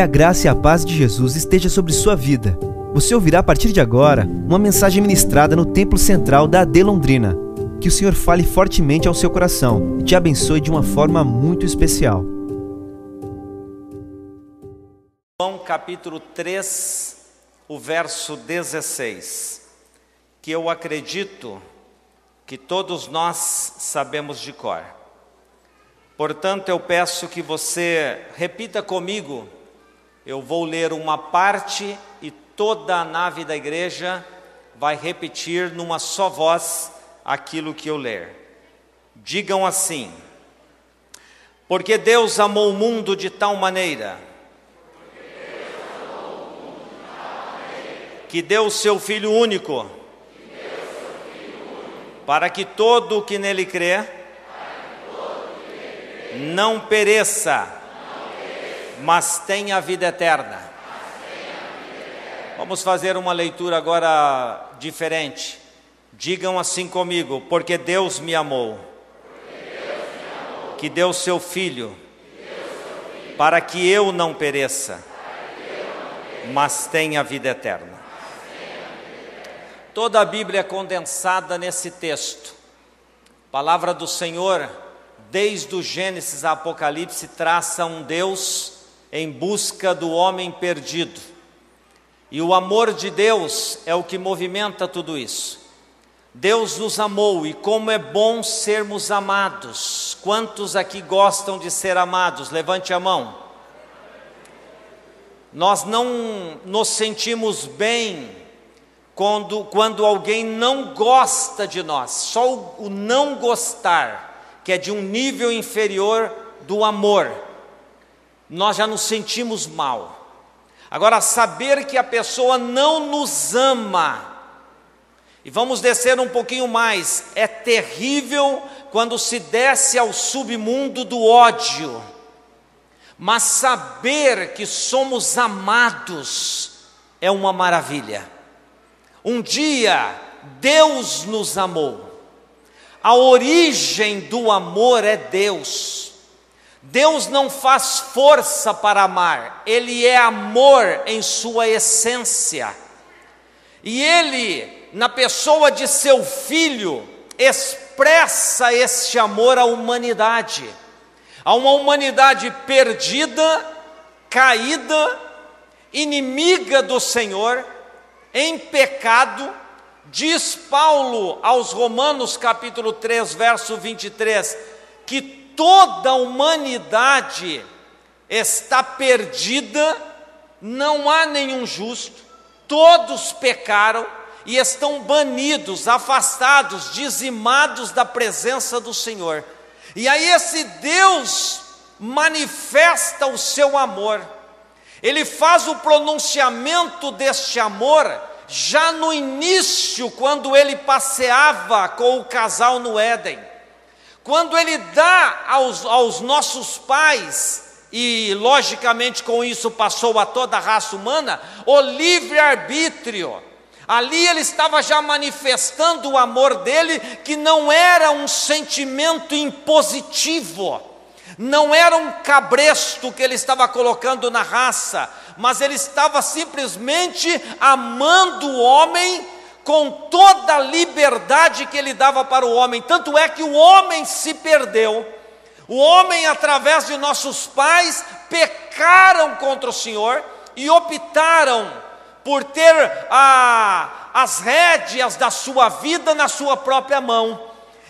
Que a graça e a paz de Jesus esteja sobre sua vida. Você ouvirá a partir de agora uma mensagem ministrada no Templo Central da AD Londrina. Que o Senhor fale fortemente ao seu coração e te abençoe de uma forma muito especial. João capítulo 3, o verso 16, que eu acredito que todos nós sabemos de cor. Portanto, eu peço que você repita comigo. Eu vou ler uma parte e toda a nave da igreja vai repetir numa só voz aquilo que eu ler. Digam assim: Porque Deus amou o mundo de tal maneira que deu seu Filho único, para que todo o que nele crê não pereça, mas tenha a vida eterna. Vamos fazer uma leitura agora diferente. Digam assim comigo: porque Deus me amou, que deu seu filho, para que eu não pereça, mas tenha vida eterna. Toda a Bíblia é condensada nesse texto. palavra do Senhor desde o Gênesis a Apocalipse, traça um Deus em busca do homem perdido. E o amor de Deus é o que movimenta tudo isso. Deus nos amou e como é bom sermos amados. Quantos aqui gostam de ser amados? Levante a mão. Nós não nos sentimos bem quando, quando alguém não gosta de nós. Só o, o não gostar que é de um nível inferior do amor, nós já nos sentimos mal. Agora, saber que a pessoa não nos ama, e vamos descer um pouquinho mais, é terrível quando se desce ao submundo do ódio, mas saber que somos amados é uma maravilha. Um dia Deus nos amou, a origem do amor é Deus. Deus não faz força para amar, Ele é amor em sua essência. E Ele, na pessoa de seu filho, expressa este amor à humanidade, a uma humanidade perdida, caída, inimiga do Senhor, em pecado, Diz Paulo aos Romanos, capítulo 3, verso 23, que toda a humanidade está perdida, não há nenhum justo, todos pecaram e estão banidos, afastados, dizimados da presença do Senhor. E aí esse Deus manifesta o seu amor, ele faz o pronunciamento deste amor já no início, quando ele passeava com o casal no Éden, quando ele dá aos, aos nossos pais, e logicamente com isso passou a toda a raça humana, o livre-arbítrio. Ali ele estava já manifestando o amor dele, que não era um sentimento impositivo, não era um cabresto que ele estava colocando na raça, mas ele estava simplesmente amando o homem com toda a liberdade que ele dava para o homem. Tanto é que o homem se perdeu. O homem, através de nossos pais, pecaram contra o Senhor e optaram por ter a, as rédeas da sua vida na sua própria mão.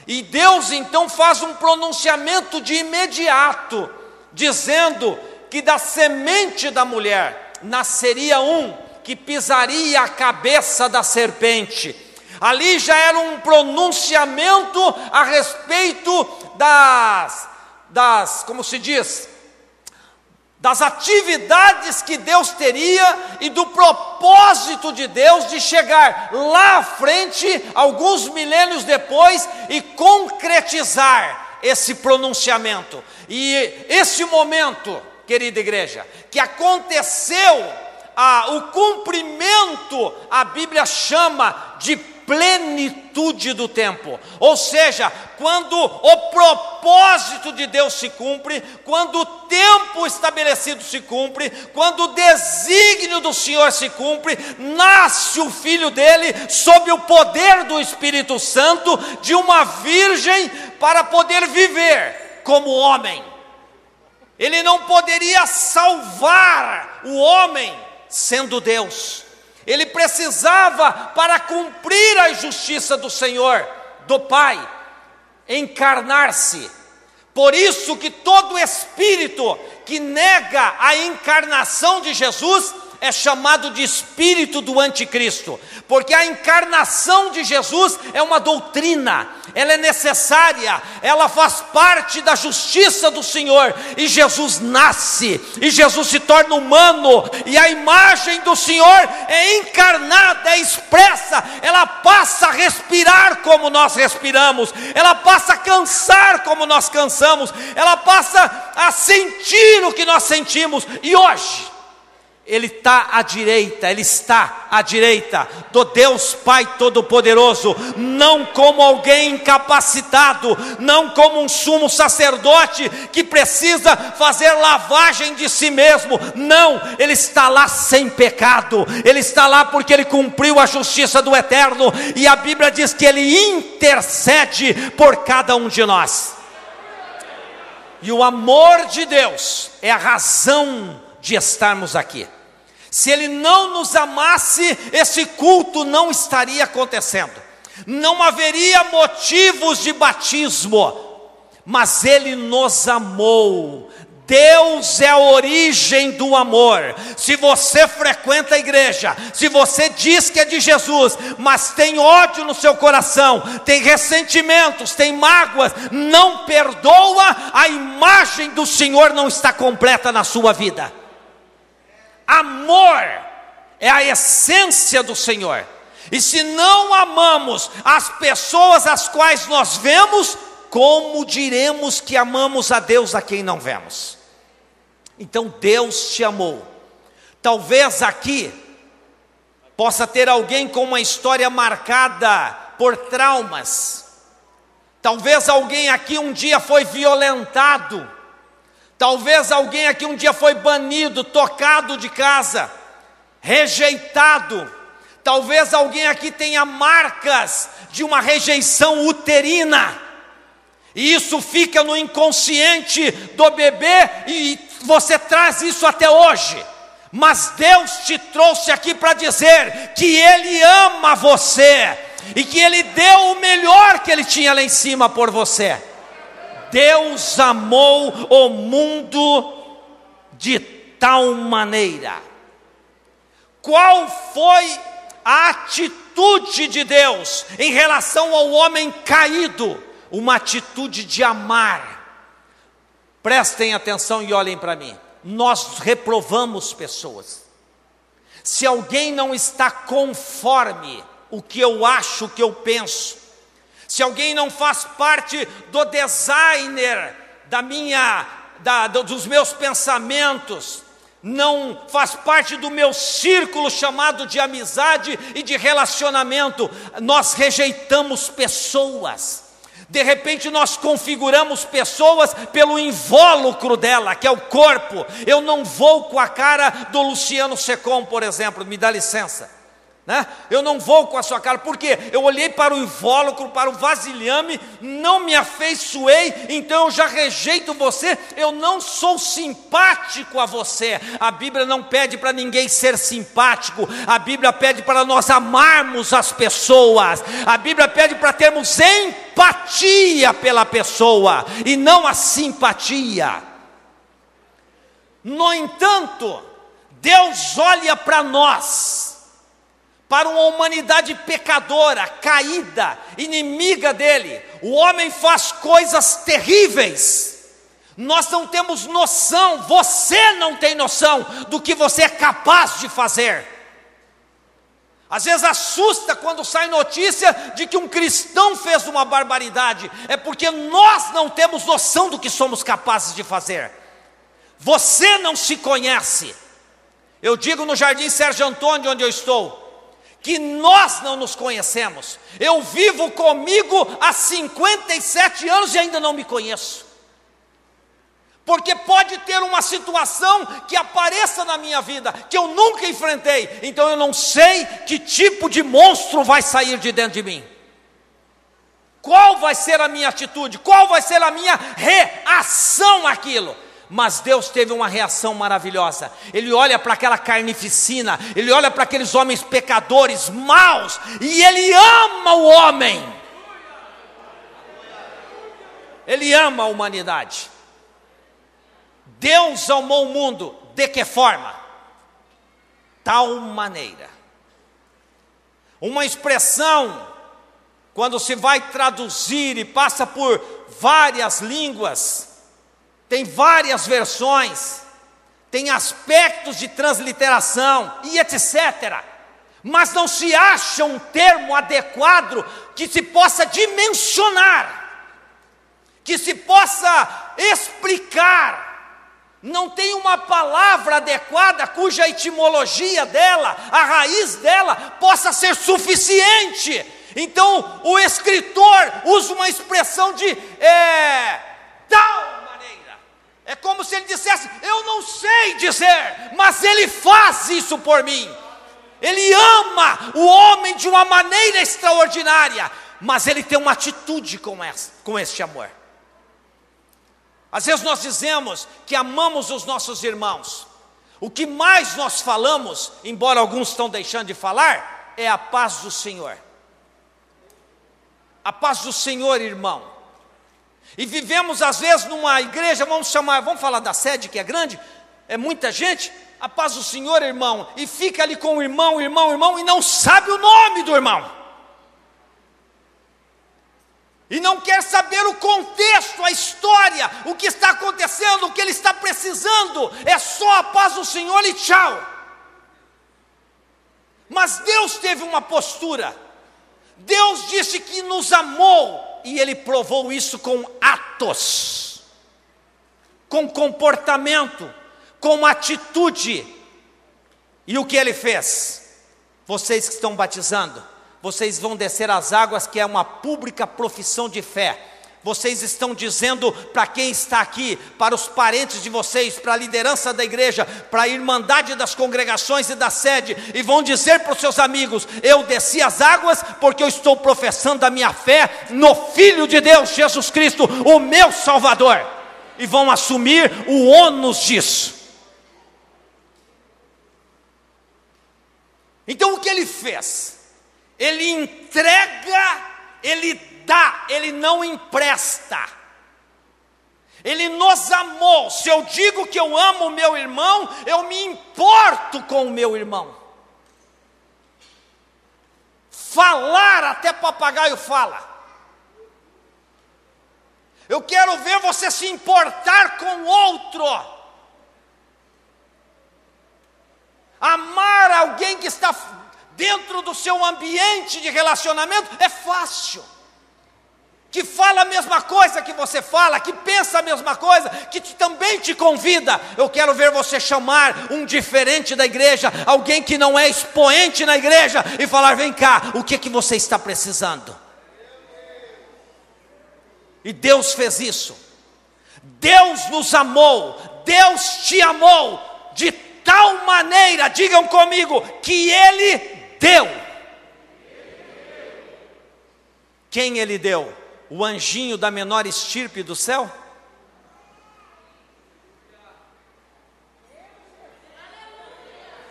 E Deus então faz um pronunciamento de imediato, dizendo que da semente da mulher nasceria um que pisaria a cabeça da serpente. Ali já era um pronunciamento a respeito das, das, como se diz, das atividades que Deus teria e do propósito de Deus de chegar lá à frente, alguns milênios depois, e concretizar esse pronunciamento. E esse momento querida igreja, que aconteceu a, o cumprimento, a Bíblia chama de plenitude do tempo. Ou seja, quando o propósito de Deus se cumpre, quando o tempo estabelecido se cumpre, quando o desígnio do Senhor se cumpre, nasce o filho dele sob o poder do Espírito Santo de uma virgem para poder viver como homem. Ele não poderia salvar o homem sendo Deus. Ele precisava, para cumprir a justiça do Senhor, do Pai, encarnar-se. Por isso que todo espírito que nega a encarnação de Jesus é chamado de espírito do anticristo, porque a encarnação de Jesus é uma doutrina, ela é necessária, ela faz parte da justiça do Senhor, e Jesus nasce, e Jesus se torna humano, e a imagem do Senhor é encarnada, é expressa, ela passa a respirar como nós respiramos, ela passa a cansar como nós cansamos, ela passa a sentir o que nós sentimos, e hoje, ele está à direita, Ele está à direita do Deus Pai Todo-Poderoso, não como alguém incapacitado, não como um sumo sacerdote que precisa fazer lavagem de si mesmo, não, Ele está lá sem pecado, Ele está lá porque Ele cumpriu a justiça do eterno, e a Bíblia diz que Ele intercede por cada um de nós. E o amor de Deus é a razão de estarmos aqui. Se ele não nos amasse, esse culto não estaria acontecendo, não haveria motivos de batismo, mas ele nos amou. Deus é a origem do amor. Se você frequenta a igreja, se você diz que é de Jesus, mas tem ódio no seu coração, tem ressentimentos, tem mágoas, não perdoa, a imagem do Senhor não está completa na sua vida. Amor é a essência do Senhor. E se não amamos as pessoas as quais nós vemos, como diremos que amamos a Deus a quem não vemos? Então Deus te amou. Talvez aqui possa ter alguém com uma história marcada por traumas. Talvez alguém aqui um dia foi violentado Talvez alguém aqui um dia foi banido, tocado de casa, rejeitado. Talvez alguém aqui tenha marcas de uma rejeição uterina. E isso fica no inconsciente do bebê e você traz isso até hoje. Mas Deus te trouxe aqui para dizer que Ele ama você e que Ele deu o melhor que Ele tinha lá em cima por você. Deus amou o mundo de tal maneira. Qual foi a atitude de Deus em relação ao homem caído? Uma atitude de amar. Prestem atenção e olhem para mim. Nós reprovamos pessoas. Se alguém não está conforme o que eu acho, o que eu penso, se alguém não faz parte do designer da minha, da, dos meus pensamentos, não faz parte do meu círculo chamado de amizade e de relacionamento, nós rejeitamos pessoas. De repente nós configuramos pessoas pelo invólucro dela, que é o corpo. Eu não vou com a cara do Luciano Secom, por exemplo, me dá licença. Né? Eu não vou com a sua cara, porque eu olhei para o invólucro, para o vasilhame, não me afeiçoei, então eu já rejeito você, eu não sou simpático a você. A Bíblia não pede para ninguém ser simpático, a Bíblia pede para nós amarmos as pessoas, a Bíblia pede para termos empatia pela pessoa e não a simpatia. No entanto, Deus olha para nós, para uma humanidade pecadora, caída, inimiga dele. O homem faz coisas terríveis. Nós não temos noção, você não tem noção do que você é capaz de fazer. Às vezes assusta quando sai notícia de que um cristão fez uma barbaridade, é porque nós não temos noção do que somos capazes de fazer. Você não se conhece. Eu digo no Jardim Sérgio Antônio, onde eu estou, que nós não nos conhecemos. Eu vivo comigo há 57 anos e ainda não me conheço. Porque pode ter uma situação que apareça na minha vida que eu nunca enfrentei, então eu não sei que tipo de monstro vai sair de dentro de mim. Qual vai ser a minha atitude? Qual vai ser a minha reação àquilo? Mas Deus teve uma reação maravilhosa. Ele olha para aquela carnificina, ele olha para aqueles homens pecadores, maus, e ele ama o homem. Ele ama a humanidade. Deus amou o mundo de que forma? Tal maneira. Uma expressão, quando se vai traduzir e passa por várias línguas, tem várias versões, tem aspectos de transliteração e etc. Mas não se acha um termo adequado que se possa dimensionar, que se possa explicar. Não tem uma palavra adequada cuja etimologia dela, a raiz dela, possa ser suficiente. Então o escritor usa uma expressão de é, é como se ele dissesse: Eu não sei dizer, mas ele faz isso por mim. Ele ama o homem de uma maneira extraordinária, mas ele tem uma atitude com, essa, com este amor. Às vezes nós dizemos que amamos os nossos irmãos. O que mais nós falamos, embora alguns estão deixando de falar, é a paz do Senhor. A paz do Senhor, irmão. E vivemos às vezes numa igreja, vamos chamar, vamos falar da sede que é grande, é muita gente, a paz do Senhor, irmão, e fica ali com o irmão, irmão, irmão, e não sabe o nome do irmão. E não quer saber o contexto, a história, o que está acontecendo, o que ele está precisando, é só a paz do Senhor e tchau. Mas Deus teve uma postura, Deus disse que nos amou, e ele provou isso com atos, com comportamento, com atitude. E o que ele fez? Vocês que estão batizando, vocês vão descer as águas, que é uma pública profissão de fé vocês estão dizendo para quem está aqui, para os parentes de vocês, para a liderança da igreja, para a irmandade das congregações e da sede, e vão dizer para os seus amigos: Eu desci as águas porque eu estou professando a minha fé no Filho de Deus, Jesus Cristo, o meu Salvador, e vão assumir o ônus disso. Então o que ele fez? Ele entrega, ele dá, ele não empresta. Ele nos amou. Se eu digo que eu amo o meu irmão, eu me importo com o meu irmão. Falar até papagaio fala. Eu quero ver você se importar com outro. Amar alguém que está dentro do seu ambiente de relacionamento é fácil que fala a mesma coisa que você fala, que pensa a mesma coisa, que te, também te convida. Eu quero ver você chamar um diferente da igreja, alguém que não é expoente na igreja, e falar: vem cá, o que que você está precisando? E Deus fez isso. Deus nos amou, Deus te amou de tal maneira, digam comigo, que Ele deu. Quem Ele deu? O anjinho da menor estirpe do céu?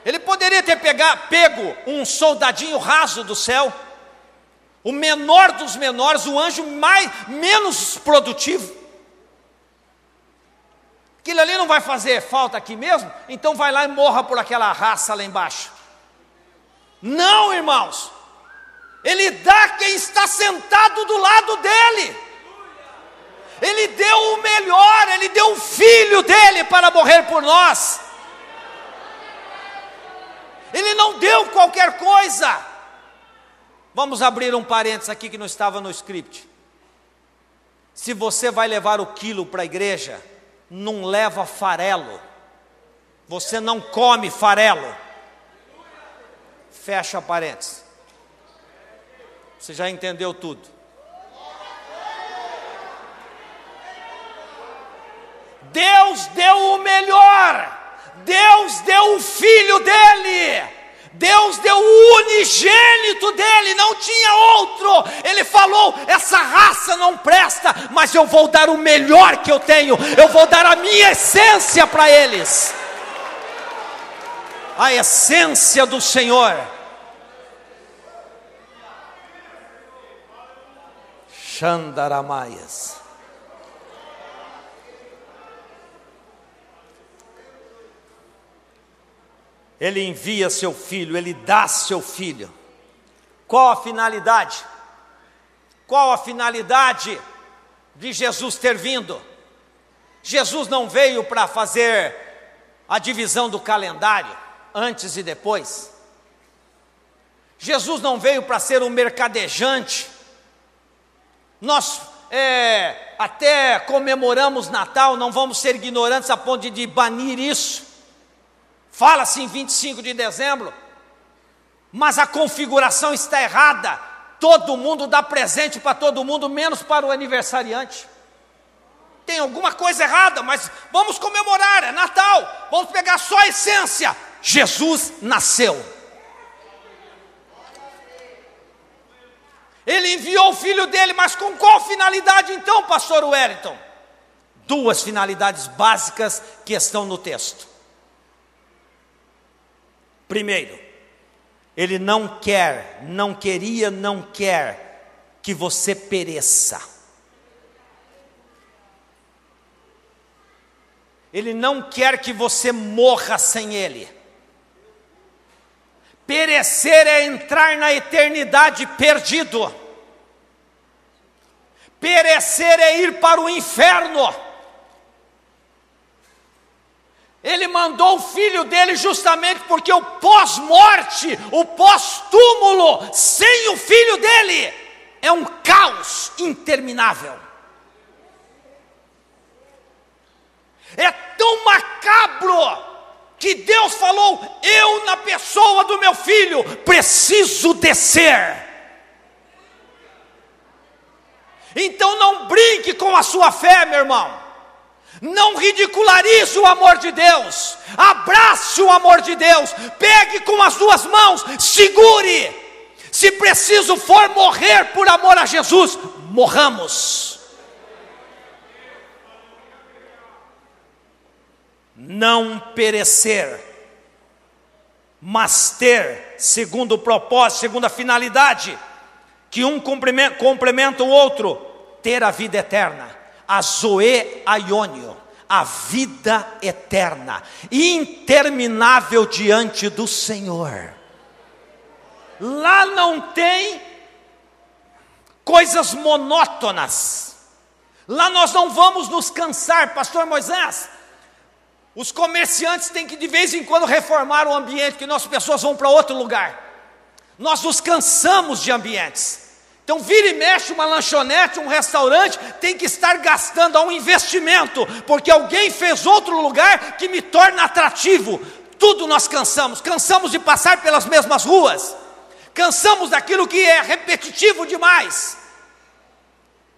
Ele poderia ter pegar, pego um soldadinho raso do céu, o menor dos menores, o anjo mais menos produtivo. Aquilo ali não vai fazer falta aqui mesmo, então vai lá e morra por aquela raça lá embaixo. Não, irmãos. Ele dá quem está sentado do lado dele. Ele deu o melhor, ele deu o filho dele para morrer por nós. Ele não deu qualquer coisa. Vamos abrir um parênteses aqui que não estava no script. Se você vai levar o quilo para a igreja, não leva farelo. Você não come farelo. Fecha parênteses. Você já entendeu tudo. Deus deu o melhor. Deus deu o filho dele. Deus deu o unigênito dele, não tinha outro. Ele falou: essa raça não presta, mas eu vou dar o melhor que eu tenho, eu vou dar a minha essência para eles. A essência do Senhor. Xandaramaias. Ele envia seu filho, ele dá seu filho. Qual a finalidade? Qual a finalidade de Jesus ter vindo? Jesus não veio para fazer a divisão do calendário, antes e depois. Jesus não veio para ser um mercadejante. Nós é, até comemoramos Natal, não vamos ser ignorantes a ponto de banir isso. Fala-se em 25 de dezembro, mas a configuração está errada. Todo mundo dá presente para todo mundo, menos para o aniversariante. Tem alguma coisa errada, mas vamos comemorar, é Natal. Vamos pegar só a essência. Jesus nasceu. Ele enviou o filho dele, mas com qual finalidade então, pastor Wellington? Duas finalidades básicas que estão no texto. Primeiro, ele não quer, não queria, não quer que você pereça. Ele não quer que você morra sem ele. Perecer é entrar na eternidade perdido. Perecer é ir para o inferno. Ele mandou o filho dele justamente porque o pós-morte, o pós-túmulo, sem o filho dele, é um caos interminável. É tão macabro que Deus falou: Eu, na pessoa do meu filho, preciso descer. Então não brinque com a sua fé, meu irmão. Não ridicularize o amor de Deus, abrace o amor de Deus, pegue com as duas mãos, segure. Se preciso for morrer por amor a Jesus, morramos. Não perecer, mas ter, segundo o propósito, segundo a finalidade, que um complementa o outro, ter a vida eterna a Zoe Aiônio, a vida eterna, interminável diante do Senhor. Lá não tem coisas monótonas. Lá nós não vamos nos cansar, pastor Moisés. Os comerciantes têm que de vez em quando reformar o ambiente, que nossas pessoas vão para outro lugar. Nós nos cansamos de ambientes. Então, vira e mexe uma lanchonete, um restaurante, tem que estar gastando a um investimento, porque alguém fez outro lugar que me torna atrativo. Tudo nós cansamos, cansamos de passar pelas mesmas ruas, cansamos daquilo que é repetitivo demais.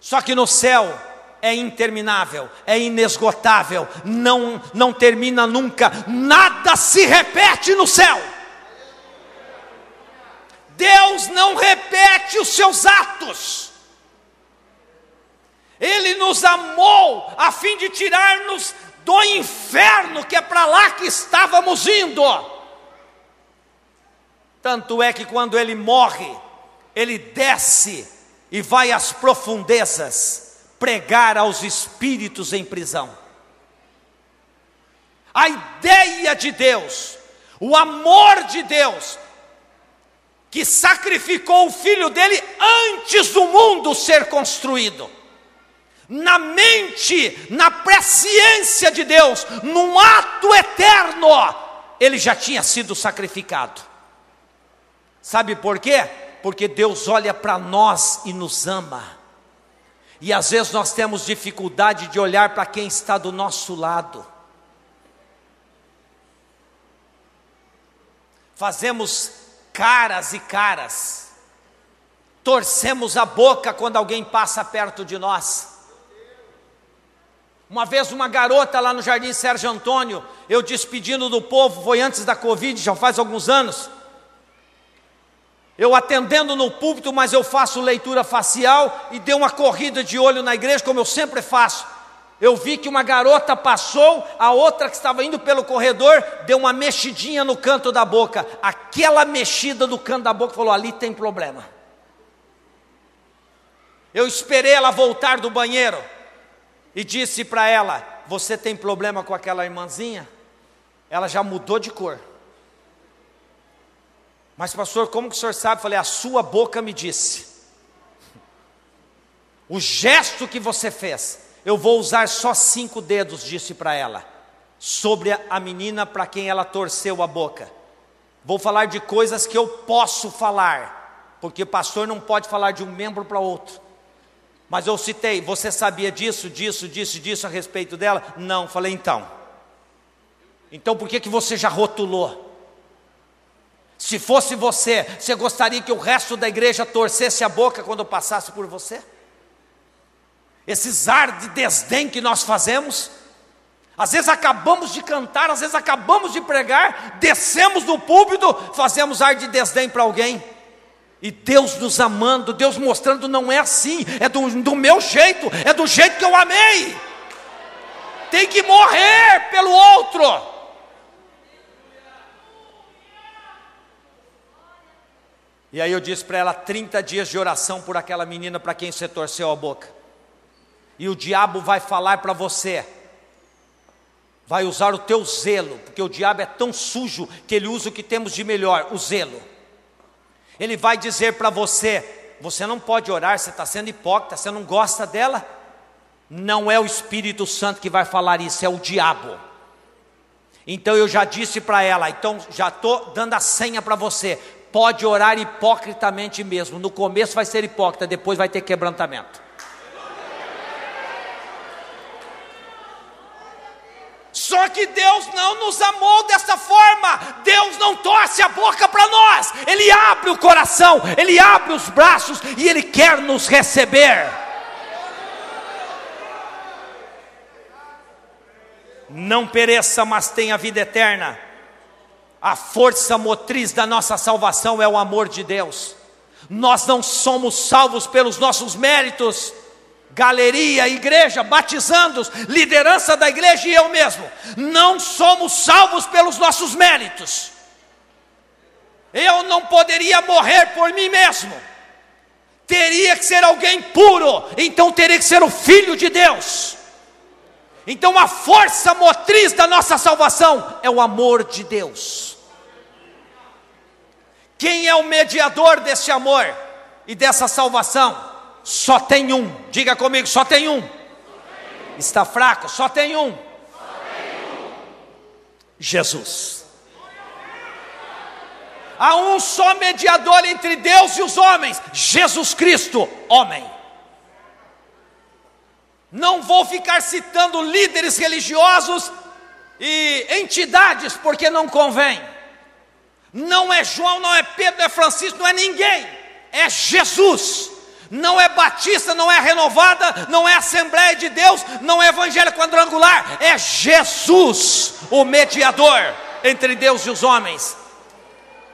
Só que no céu é interminável, é inesgotável, não, não termina nunca, nada se repete no céu. Deus não repete os seus atos. Ele nos amou a fim de tirar-nos do inferno, que é para lá que estávamos indo. Tanto é que quando ele morre, ele desce e vai às profundezas pregar aos espíritos em prisão. A ideia de Deus, o amor de Deus, que sacrificou o filho dele antes do mundo ser construído. Na mente, na presciência de Deus, num ato eterno, ele já tinha sido sacrificado. Sabe por quê? Porque Deus olha para nós e nos ama. E às vezes nós temos dificuldade de olhar para quem está do nosso lado. Fazemos caras e caras. Torcemos a boca quando alguém passa perto de nós. Uma vez uma garota lá no Jardim Sérgio Antônio, eu despedindo do povo, foi antes da Covid, já faz alguns anos. Eu atendendo no púlpito, mas eu faço leitura facial e dei uma corrida de olho na igreja, como eu sempre faço. Eu vi que uma garota passou, a outra que estava indo pelo corredor deu uma mexidinha no canto da boca. Aquela mexida no canto da boca falou: ali tem problema. Eu esperei ela voltar do banheiro e disse para ela: Você tem problema com aquela irmãzinha? Ela já mudou de cor. Mas, pastor, como que o senhor sabe? falei: A sua boca me disse. O gesto que você fez, eu vou usar só cinco dedos, disse para ela, sobre a menina para quem ela torceu a boca. Vou falar de coisas que eu posso falar, porque pastor não pode falar de um membro para outro. Mas eu citei, você sabia disso, disso, disso, disso a respeito dela? Não, falei então. Então por que, que você já rotulou? Se fosse você, você gostaria que o resto da igreja torcesse a boca quando passasse por você? Esses ar de desdém que nós fazemos, às vezes acabamos de cantar, às vezes acabamos de pregar, descemos do púlpito, fazemos ar de desdém para alguém. E Deus nos amando, Deus mostrando não é assim, é do, do meu jeito, é do jeito que eu amei. Tem que morrer pelo outro. E aí eu disse para ela: 30 dias de oração por aquela menina para quem você torceu a boca. E o diabo vai falar para você, vai usar o teu zelo, porque o diabo é tão sujo que ele usa o que temos de melhor, o zelo. Ele vai dizer para você: você não pode orar, você está sendo hipócrita, você não gosta dela. Não é o Espírito Santo que vai falar isso, é o diabo. Então eu já disse para ela, então já estou dando a senha para você. Pode orar hipocritamente mesmo. No começo vai ser hipócrita, depois vai ter quebrantamento. Só que Deus não nos amou dessa forma. Deus não torce a boca para nós. Ele abre o coração, ele abre os braços e ele quer nos receber. Não pereça, mas tenha vida eterna. A força motriz da nossa salvação é o amor de Deus. Nós não somos salvos pelos nossos méritos galeria, igreja, batizando, liderança da igreja e eu mesmo, não somos salvos pelos nossos méritos. Eu não poderia morrer por mim mesmo. Teria que ser alguém puro, então teria que ser o filho de Deus. Então a força motriz da nossa salvação é o amor de Deus. Quem é o mediador desse amor e dessa salvação? Só tem um. Diga comigo, só tem um. Está fraco? Só tem um. Jesus. Há um só mediador entre Deus e os homens, Jesus Cristo, homem. Não vou ficar citando líderes religiosos e entidades, porque não convém. Não é João, não é Pedro, não é Francisco, não é ninguém. É Jesus não é batista, não é renovada, não é Assembleia de Deus, não é Evangelho quadrangular, é Jesus, o mediador entre Deus e os homens.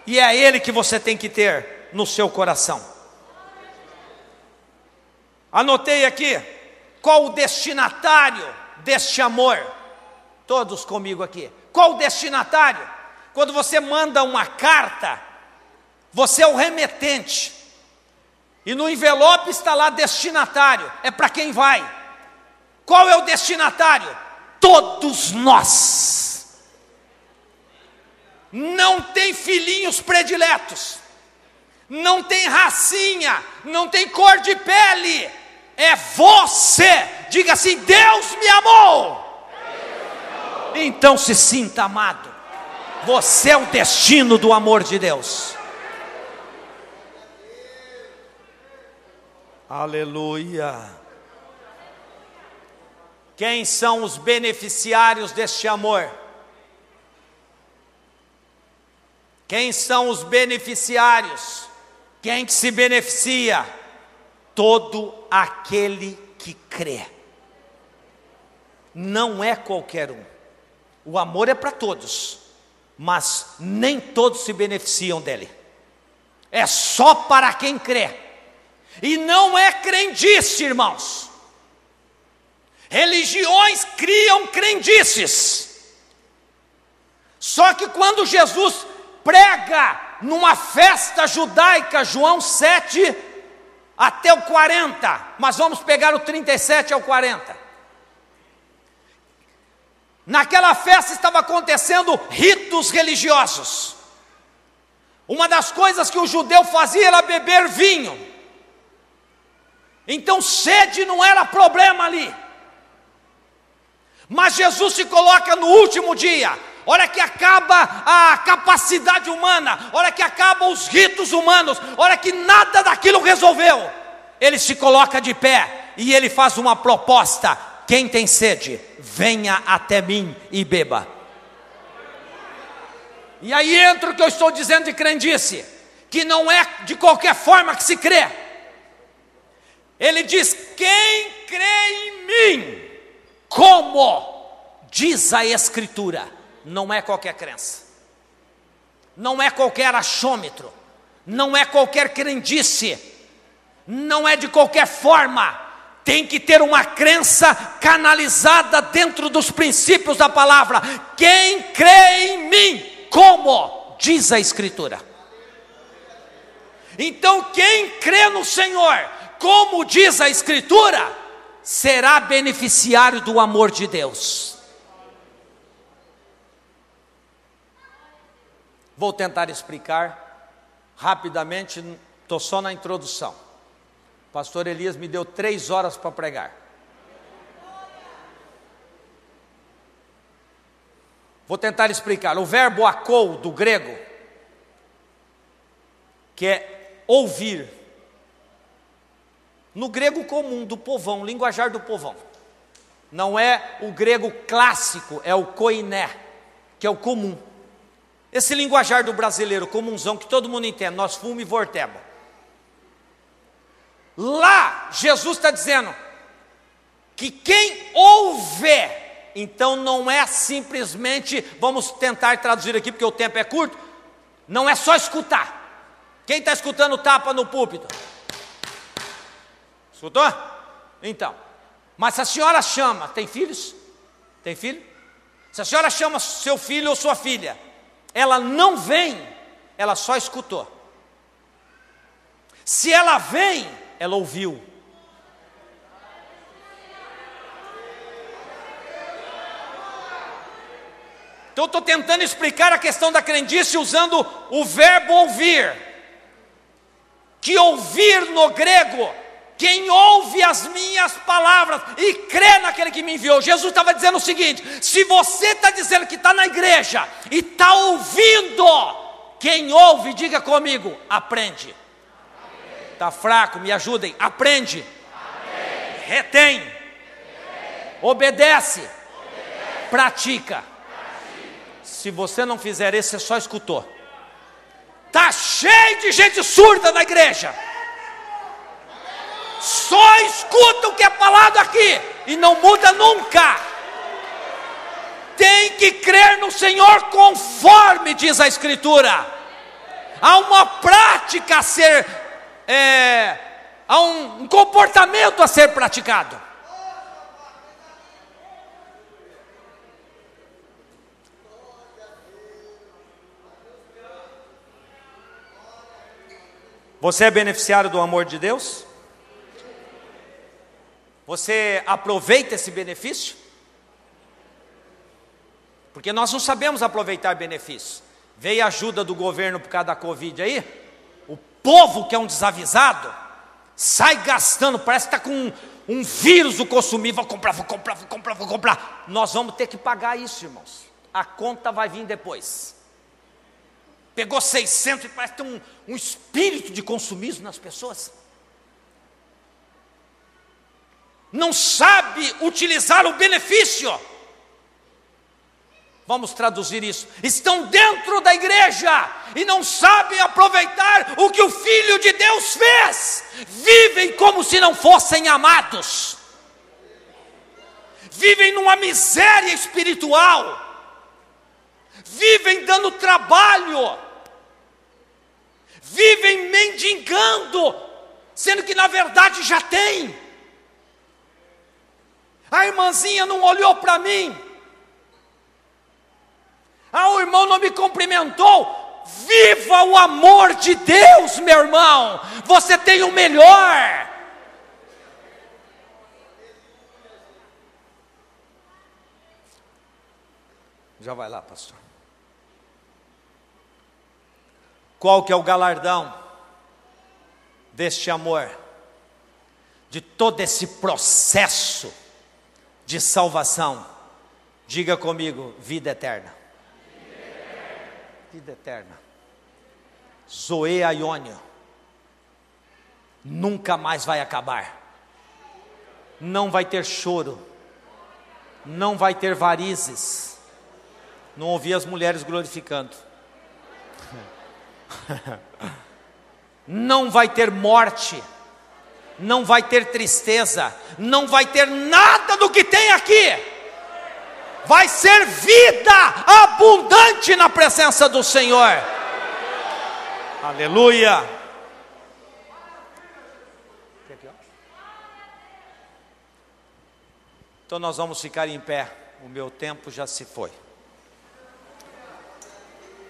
E é Ele que você tem que ter no seu coração. Anotei aqui qual o destinatário deste amor. Todos comigo aqui. Qual o destinatário? Quando você manda uma carta, você é o remetente. E no envelope está lá destinatário, é para quem vai. Qual é o destinatário? Todos nós. Não tem filhinhos prediletos, não tem racinha, não tem cor de pele, é você. Diga assim: Deus me amou. Então se sinta amado. Você é o destino do amor de Deus. Aleluia. Quem são os beneficiários deste amor? Quem são os beneficiários? Quem que se beneficia? Todo aquele que crê. Não é qualquer um. O amor é para todos, mas nem todos se beneficiam dele. É só para quem crê. E não é crendice, irmãos. Religiões criam crendices. Só que quando Jesus prega numa festa judaica, João 7 até o 40, mas vamos pegar o 37 ao 40. Naquela festa estava acontecendo ritos religiosos. Uma das coisas que o judeu fazia era beber vinho. Então sede não era problema ali. Mas Jesus se coloca no último dia, hora que acaba a capacidade humana, hora que acabam os ritos humanos, hora que nada daquilo resolveu, ele se coloca de pé e ele faz uma proposta: quem tem sede, venha até mim e beba. E aí entra o que eu estou dizendo de crendice, que não é de qualquer forma que se crê. Ele diz: quem crê em mim, como diz a Escritura, não é qualquer crença, não é qualquer achômetro, não é qualquer crendice, não é de qualquer forma, tem que ter uma crença canalizada dentro dos princípios da palavra. Quem crê em mim, como diz a Escritura. Então, quem crê no Senhor, como diz a Escritura, será beneficiário do amor de Deus. Vou tentar explicar rapidamente, estou só na introdução. O pastor Elias me deu três horas para pregar. Vou tentar explicar. O verbo akou do grego, que é ouvir, no grego comum, do povão, linguajar do povão. Não é o grego clássico, é o koiné, que é o comum. Esse linguajar do brasileiro comunzão que todo mundo entende, nós fumo e vorteba. Lá, Jesus está dizendo que quem ouve, então não é simplesmente, vamos tentar traduzir aqui porque o tempo é curto, não é só escutar. Quem está escutando tapa no púlpito? Escutou? Então, mas se a senhora chama, tem filhos? Tem filho? Se a senhora chama seu filho ou sua filha, ela não vem, ela só escutou. Se ela vem, ela ouviu. Então estou tentando explicar a questão da crendice usando o verbo ouvir. Que ouvir no grego quem ouve as minhas palavras e crê naquele que me enviou. Jesus estava dizendo o seguinte: se você está dizendo que está na igreja e está ouvindo, quem ouve, diga comigo, aprende. Está fraco, me ajudem, aprende. aprende. Retém. Retém. Obedece. Obedece. Pratica. Pratica. Se você não fizer isso, você só escutou. Está cheio de gente surda na igreja só escuta o que é falado aqui e não muda nunca. Tem que crer no Senhor conforme diz a Escritura. Há uma prática a ser, é, há um, um comportamento a ser praticado. Você é beneficiário do amor de Deus? Você aproveita esse benefício? Porque nós não sabemos aproveitar benefícios. Veio ajuda do governo por causa da Covid aí, o povo que é um desavisado, sai gastando, parece que está com um, um vírus do consumir, vou comprar, vou comprar, vou comprar, vou comprar. Nós vamos ter que pagar isso, irmãos. A conta vai vir depois. Pegou 600 e parece que tem um, um espírito de consumismo nas pessoas. Não sabe utilizar o benefício. Vamos traduzir isso. Estão dentro da igreja e não sabem aproveitar o que o Filho de Deus fez. Vivem como se não fossem amados. Vivem numa miséria espiritual. Vivem dando trabalho. Vivem mendigando, sendo que na verdade já tem. A irmãzinha não olhou para mim ah, o irmão não me cumprimentou. Viva o amor de Deus, meu irmão. Você tem o melhor. Já vai lá, pastor. Qual que é o galardão deste amor? De todo esse processo de salvação? Diga comigo, vida eterna vida eterna. Zoe Aiônio. Nunca mais vai acabar. Não vai ter choro. Não vai ter varizes. Não ouvi as mulheres glorificando. Não vai ter morte. Não vai ter tristeza. Não vai ter nada do que tem aqui vai ser vida abundante na presença do Senhor. Aleluia. Então nós vamos ficar em pé. O meu tempo já se foi.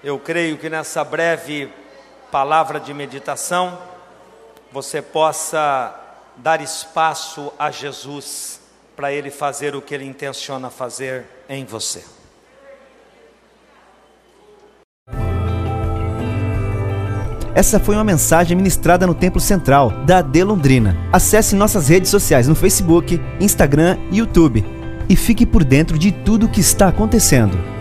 Eu creio que nessa breve palavra de meditação você possa dar espaço a Jesus para ele fazer o que ele intenciona fazer em você. Essa foi uma mensagem ministrada no Templo Central da AD Londrina. Acesse nossas redes sociais no Facebook, Instagram e YouTube e fique por dentro de tudo o que está acontecendo.